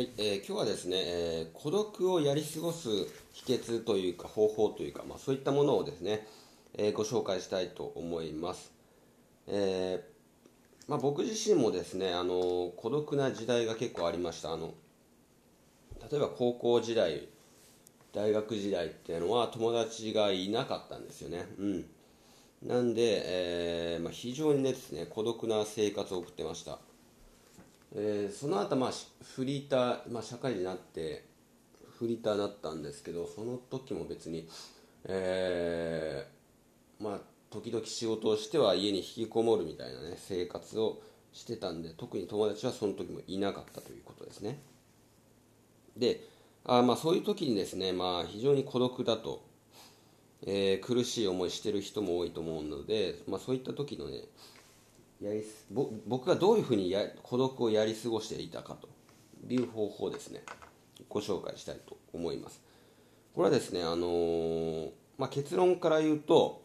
はい、えー今日はですね、えー孤独をやり過ごす秘訣というか方法というか、まあ、そういったものをですね、えーご紹介したいと思います。えまあ、僕自身もですね、あの孤独な時代が結構ありました。あの例えば高校時代、大学時代っていうのは友達がいなかったんですよね。うん。なんで、えまあ、非常にですね、孤独な生活を送ってました。えーその後、まあフリーター、まあ、社会人になってフリーターになったんですけどその時も別に、えーまあ時々仕事をしては家に引きこもるみたいなね生活をしてたんで特に友達はその時もいなかったということですね。であまあそういう時にですね、まあ、非常に孤独だと、えー苦しい思いしてる人も多いと思うので、まあ、そういった時のねやりすぼ僕がどういうふうにや孤独をやり過ごしていたかと。いう方法ですね。ご紹介したいと思います。これはですね、あのーまあ、結論から言うと、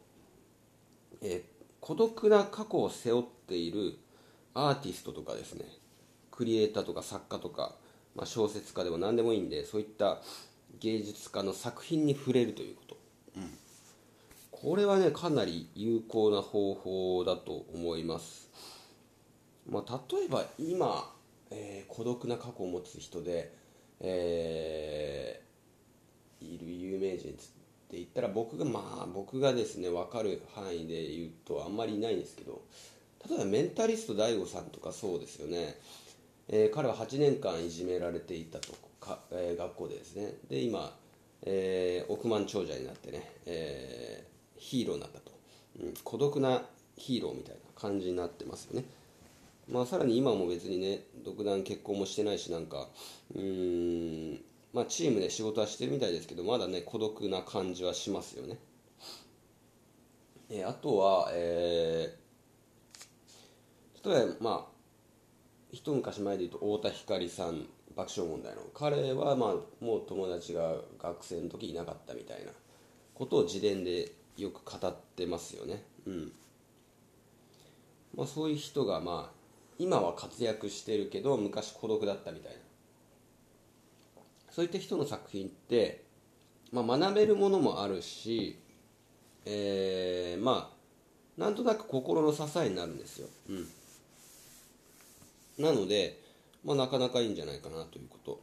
え孤独な過去を背負っているアーティストとかですね。クリエイターとか作家とか、まあ、小説家でも何でもいいんでそういった芸術家の作品に触れるということ。これはねかなり有効な方法だと思います、まあ、例えば今、えー孤独な過去を持つ人で、えーいる有名人って言ったら僕がまあ僕がですね分かる範囲で言うとあんまりいないんですけど例えばメンタリスト DAIGO さんとかそうですよね、えー彼は8年間いじめられていたとか、えー学校でですね。で今、えー億万長者になってね、えーヒーローなったと、うん、孤独なヒーローみたいな感じになってますよね。まあさらに今も別にね独断結婚もしてないしなんかうーんまあチームで仕事はしてるみたいですけどまだね孤独な感じはしますよね。えあとはえー例えばまあ一昔前で言うと太田光さん爆笑問題の。彼はまあもう友達が学生の時いなかったみたいなことを自伝でよく語ってますよね。うん。まあそういう人がまあ今は活躍してるけど昔孤独だったみたいな。そういった人の作品って、まあ、学べるものもあるし、えーまあなんとなく心の支えになるんですよ、うん、なので、まあ、なかなかいいんじゃないかなということ。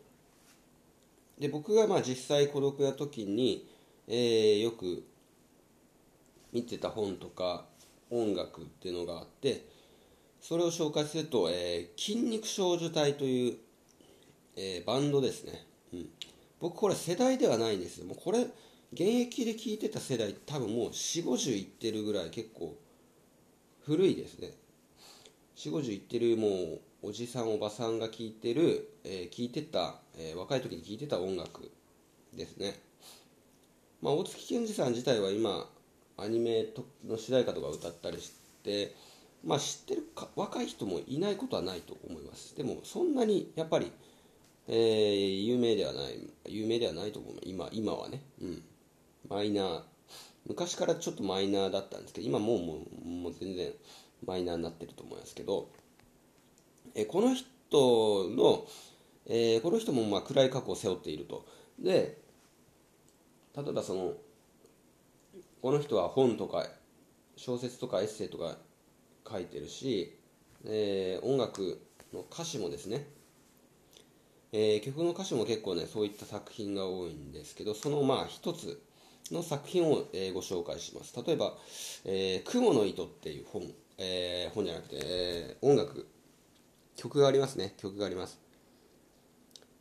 で僕がまあ実際孤独な時に、えーよく見てた本とか音楽っていうのがあってそれを紹介すると、えー筋肉少女隊という、えーバンドですね、うん、僕これ世代ではないんですよ。もうこれ現役で聴いてた世代多分もう4 5 0いってるぐらい結構古いですね。4 5 0いってるもうおじさんおばさんが聴いてる、えー聴いてた、えー若い時に聴いてた音楽ですね。まあ、大月健二さん自体は今アニメの主題歌とか歌ったりして、まあ、知ってるか若い人もいないことはないと思います。でもそんなにやっぱり、えー有名ではない有名ではないと思う。今今はね、うん、マイナー。昔からちょっとマイナーだったんですけど今もうもうもう全然マイナーになってると思いますけど、えーこの人の、えーこの人もまあ暗い過去を背負っていると。で例えばそのこの人は本とか小説とかエッセイとか書いてるし、えー音楽の歌詞もですね、えー曲の歌詞も結構ねそういった作品が多いんですけどそのまあ一つの作品を、えーご紹介します。例えば「えー雲の糸」っていう本、えー本じゃなくて、えー音楽曲がありますね。曲があります。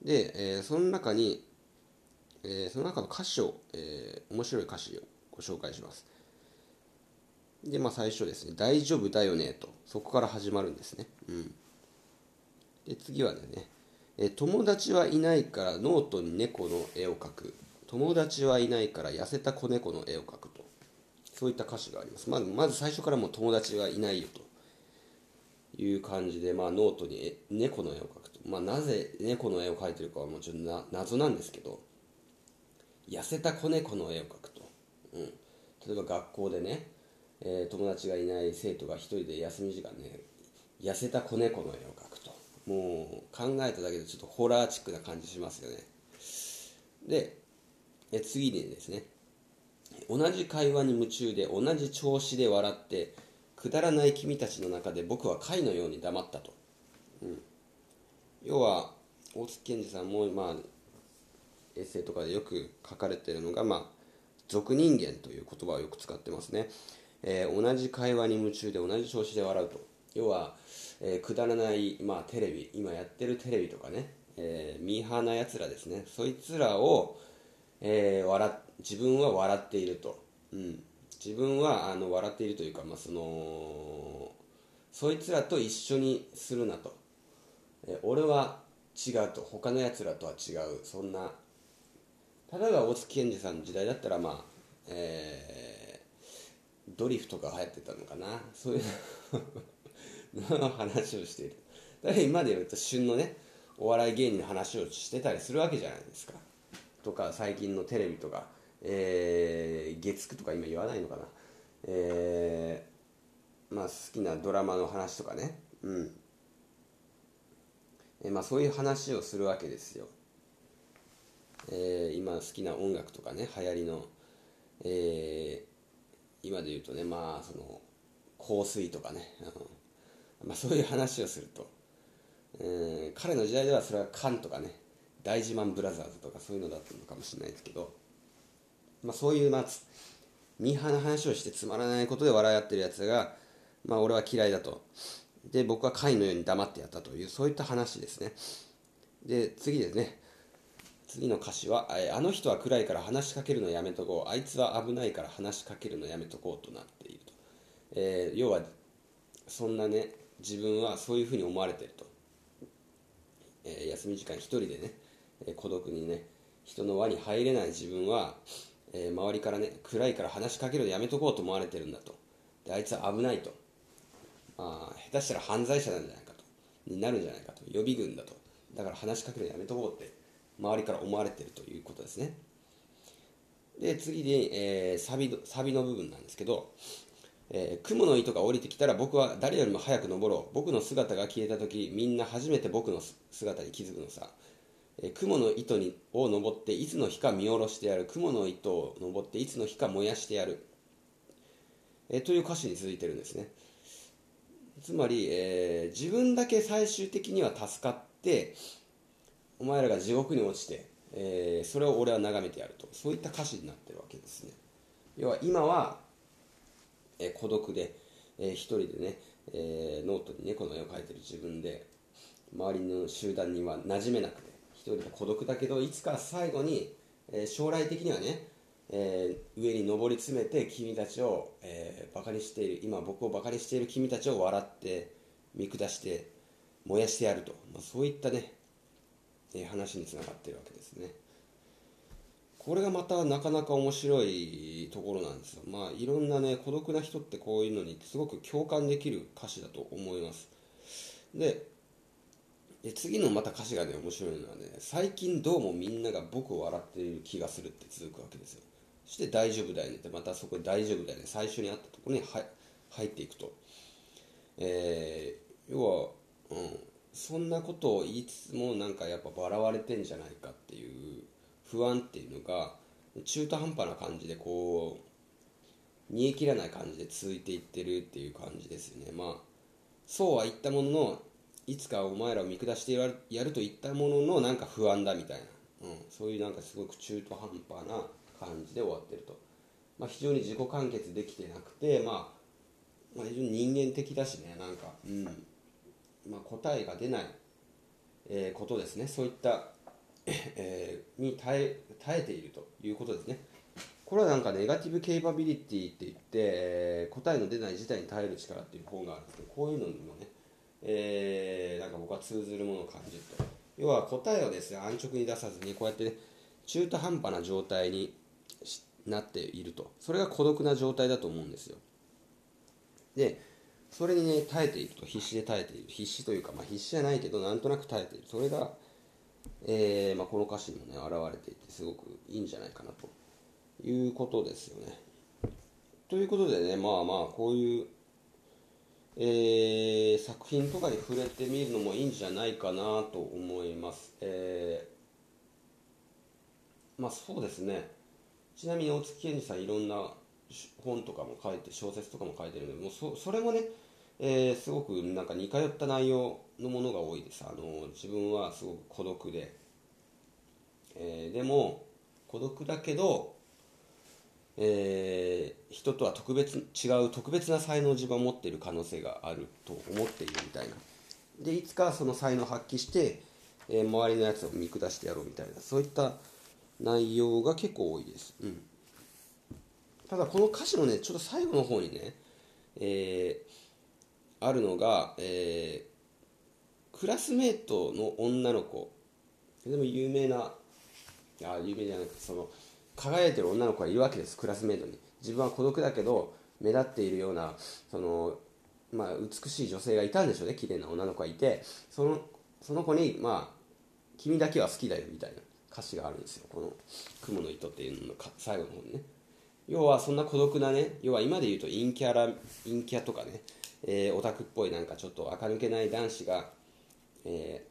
で、えーその中にえーその中の歌詞を、えー面白い歌詞をご紹介します。で、まあ最初ですね、大丈夫だよねと、そこから始まるんですね。うん。で、次はね、え友達はいないからノートに猫の絵を描く。友達はいないから痩せた子猫の絵を描くと。そういった歌詞があります。まず、まず最初からもう友達はいないよという感じで、まあノートに猫の絵を描くと。まあなぜ猫の絵を描いてるかはもちろんな謎なんですけど、痩せた子猫の絵を描く、うん、例えば学校でね、えー友達がいない生徒が一人で休み時間ね痩せた子猫の絵を描くと。もう考えただけでちょっとホラーチックな感じしますよね。でえ次にですね。同じ会話に夢中で同じ調子で笑ってくだらない君たちの中で僕は貝のように黙ったと、うん、要は大月健二さんもまあエッセイとかでよく書かれてるのが、まあ、俗人間という言葉をよく使ってますね、えー、同じ会話に夢中で同じ調子で笑うと。要は、えー、くだらない、まあ、テレビ今やってるテレビとかね、えー、ミーハーなやつらですね。そいつらを、えー、笑自分は笑っていると、うん、自分はあの笑っているというか、まあ、そのそいつらと一緒にするなと、え、俺は違うと。他のやつらとは違う。そんな例えば大月健二さんの時代だったらまあえー、ドリフとか流行ってたのかな。そういうの話をしている。だから今で言うと旬のねお笑い芸人の話をしてたりするわけじゃないですか。とか最近のテレビとか、えー、月9とか今言わないのかな。えー、まあ好きなドラマの話とかね。うん。えー、まあそういう話をするわけですよ。えー、今好きな音楽とかね流行りの、えー、今で言うとねまあその香水とかね、うんまあ、そういう話をすると、えー、彼の時代ではそれはカンとかね大自慢ブラザーズとかそういうのだったのかもしれないですけど、まあ、そういうまあミーハーな話をしてつまらないことで笑い合ってるやつが、まあ、俺は嫌いだと。で僕は貝のように黙ってやったというそういった話ですね。で次ですね。次の歌詞は、あの人は暗いから話しかけるのやめとこう、あいつは危ないから話しかけるのやめとこうとなっていると。えー、要は、そんなね、自分はそういうふうに思われてると。えー、休み時間一人でね、えー、孤独にね、人の輪に入れない自分は、え、周りからね、暗いから話しかけるのやめとこうと思われてるんだと。であいつは危ないと。まあ、下手したら犯罪者なんじゃないかと。になるんじゃないかと。予備軍だと。だから話しかけるのやめとこうって。周りから思われているということですね。で次に、えー、サビサビの部分なんですけど、えー、雲の糸が降りてきたら僕は誰よりも早く登ろう。僕の姿が消えた時みんな初めて僕の姿に気づくのさ、えー、雲の糸にを登っていつの日か見下ろしてやる。雲の糸を登っていつの日か燃やしてやる、えー、という歌詞に続いてるんですね。つまり、えー、自分だけ最終的には助かってお前らが地獄に落ちて、えー、それを俺は眺めてやると。そういった歌詞になってるわけですね。要は今は、えー、孤独で、えー、一人でね、えー、ノートに猫の絵を描いてる自分で周りの集団には馴染めなくて一人で孤独だけどいつか最後に、えー、将来的にはね、えー、上に上り詰めて君たちを、えー、バカにしている今僕をバカにしている君たちを笑って見下して燃やしてやると、まあ、そういったねえ話につながってるわけですね。これがまたなかなか面白いところなんですよ。まあいろんなね孤独な人ってこういうのにすごく共感できる歌詞だと思います。でで次のまた歌詞がね面白いのはね最近どうもみんなが僕を笑っている気がするって続くわけですよ。そして大丈夫だよね。ってまたそこで大丈夫だよね。最初にあったところに入っていくと。えー、要は、うん、そんなことを言いつつもなんかやっぱ笑われてんじゃないかっていう不安っていうのが中途半端な感じでこう煮え切らない感じで続いていってるっていう感じですよね。まあそうは言ったもののいつかお前らを見下してやると言ったもののなんか不安だみたいな、うん、そういうなんかすごく中途半端な感じで終わってると、まあ、非常に自己完結できてなくて、まあ、まあ非常に人間的だしねなんか。うん。まあ、答えが出ない、えー、ことですね。そういった、えー、に耐え耐えているということですね。これはなんかネガティブケイパビリティって言って、えー、答えの出ない事態に耐える力っていう本があるんですけどこういうのにもね、えー、なんか僕は通ずるものを感じると要は答えをですね安直に出さずにこうやってね中途半端な状態になっていると。それが孤独な状態だと思うんですよ。でそれにね耐えていると。必死で耐えている。必死というか、まあ、必死じゃないけどなんとなく耐えている。それが、えーまあ、この歌詞にもね現れていてすごくいいんじゃないかなと。いうことですよね。ということでねまあまあこういう、えー、作品とかに触れてみるのもいいんじゃないかなと思います。えー、まあそうですね。ちなみに大月健二さんいろんな本とかも書いて小説とかも書いてるのでもうそそれもね、えー、すごくなんか似通った内容のものが多いです。あの自分はすごく孤独で、えー、でも孤独だけどえー、人とは特別違う特別な才能を自分は持っている可能性があると思っているみたいな。でいつかその才能を発揮して、え、周りのやつを見下してやろうみたいなそういった内容が結構多いです、うん、ただこの歌詞のねちょっと最後の方にね、えー、あるのが、えー、クラスメートの女の子。でも有名なあ有名じゃなくてその輝いてる女の子がいるわけですクラスメートに。自分は孤独だけど目立っているようなその、まあ、美しい女性がいたんでしょうね綺麗な女の子がいてそのその子に、まあ「君だけは好きだよ」みたいな歌詞があるんですよ。この「雲の糸」っていうのの最後の方にね。要はそんな孤独なね要は今で言うと陰キャラ陰キャとかね、えー、オタクっぽいなんかちょっと垢抜けない男子が、え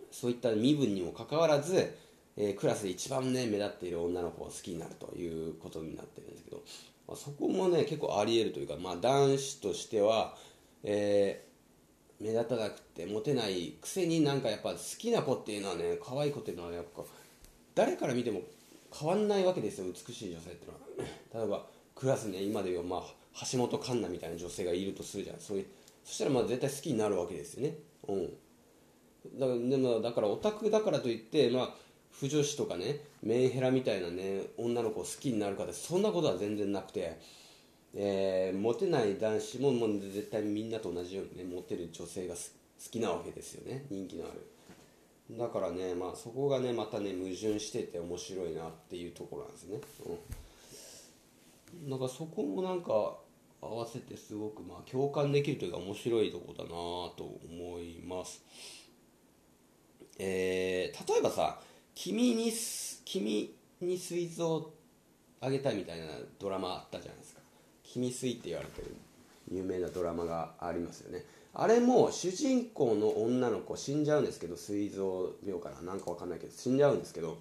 ー、そういった身分にもかかわらずえー、クラスで一番ね目立っている女の子を好きになるということになってるんですけど、まあ、そこもね結構ありえるというか、まあ、男子としては、え、目立たなくてモテないくせになんかやっぱ好きな子っていうのはね可愛い子っていうのはやっぱ誰から見ても変わんないわけですよ美しい女性ってのは。例えばクラスね今で言う、まあ、橋本環奈みたいな女性がいるとするじゃん。そういうそしたらまあ絶対好きになるわけですよね。うん。だかでもだからオタクだからといって、まあ、不女子とかねメンヘラみたいなね女の子を好きになるかでそんなことは全然なくて、えー、モテない男子ももう絶対みんなと同じようにねモテる女性が好きなわけですよね。人気のある。だからねまあそこがねまたね矛盾してて面白いなっていうところなんですね。うん。なんかそこもなんか合わせてすごくまあ共感できるというか面白いとこだなと思います。えー、例えばさ君に君に水蔵あげたいみたいなドラマあったじゃないですか「君水」って言われてる。有名なドラマがありますよね。あれも主人公の女の子死んじゃうんですけど膵臓病かな？なんかわかんないけど死んじゃうんですけど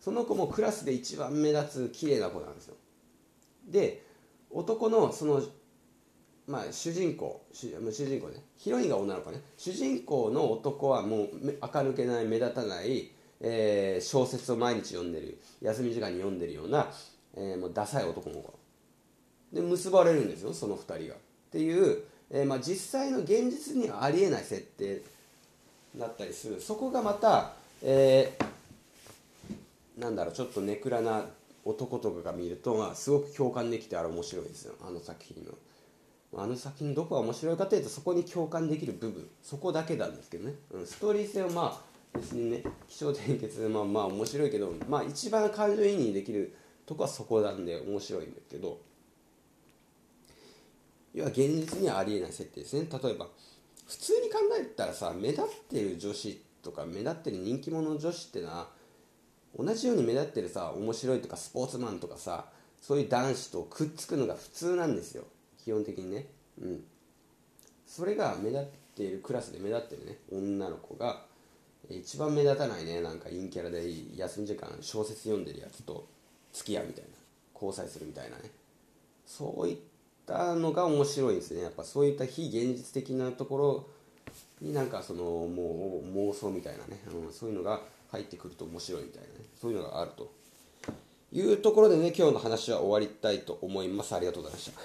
その子もクラスで一番目立つ綺麗な子なんですよ。で男のそのまあ主人公主人公ね。ヒロインが女の子ね。主人公の男はもう垢抜けない目立たないえー、小説を毎日読んでる休み時間に読んでるような、えー、もうダサい男の子。で結ばれるんですよその2人が。っていう、えーまあ、実際の現実にはありえない設定だったりする。そこがまた、えー、なんだろうちょっとネクラな男とかが見ると、まあ、すごく共感できてあれ面白いですよ。あの作品の。あの作品どこが面白いかというとそこに共感できる部分。そこだけなんですけどね、うん、ストーリー性はまあ別にね気象転結まあまあ面白いけどまあ一番感情移入できるとこはそこなんで面白いんだけど。要は現実にはありえない設定ですね。例えば普通に考えたらさ目立ってる女子とか目立ってる人気者の女子ってのは同じように目立ってるさ面白いとかスポーツマンとかさそういう男子とくっつくのが普通なんですよ。基本的にね。うん。それが目立っているクラスで目立ってるね。女の子が一番目立たないね。なんか陰キャラで休み時間小説読んでるやつと付き合うみたいな交際するみたいなね。そういったのが面白いですね。やっぱそういった非現実的なところになんかそのもう妄想みたいなね、うん、そういうのが入ってくると面白いみたいなね。そういうのがあるというところでね今日の話は終わりたいと思います。ありがとうございました。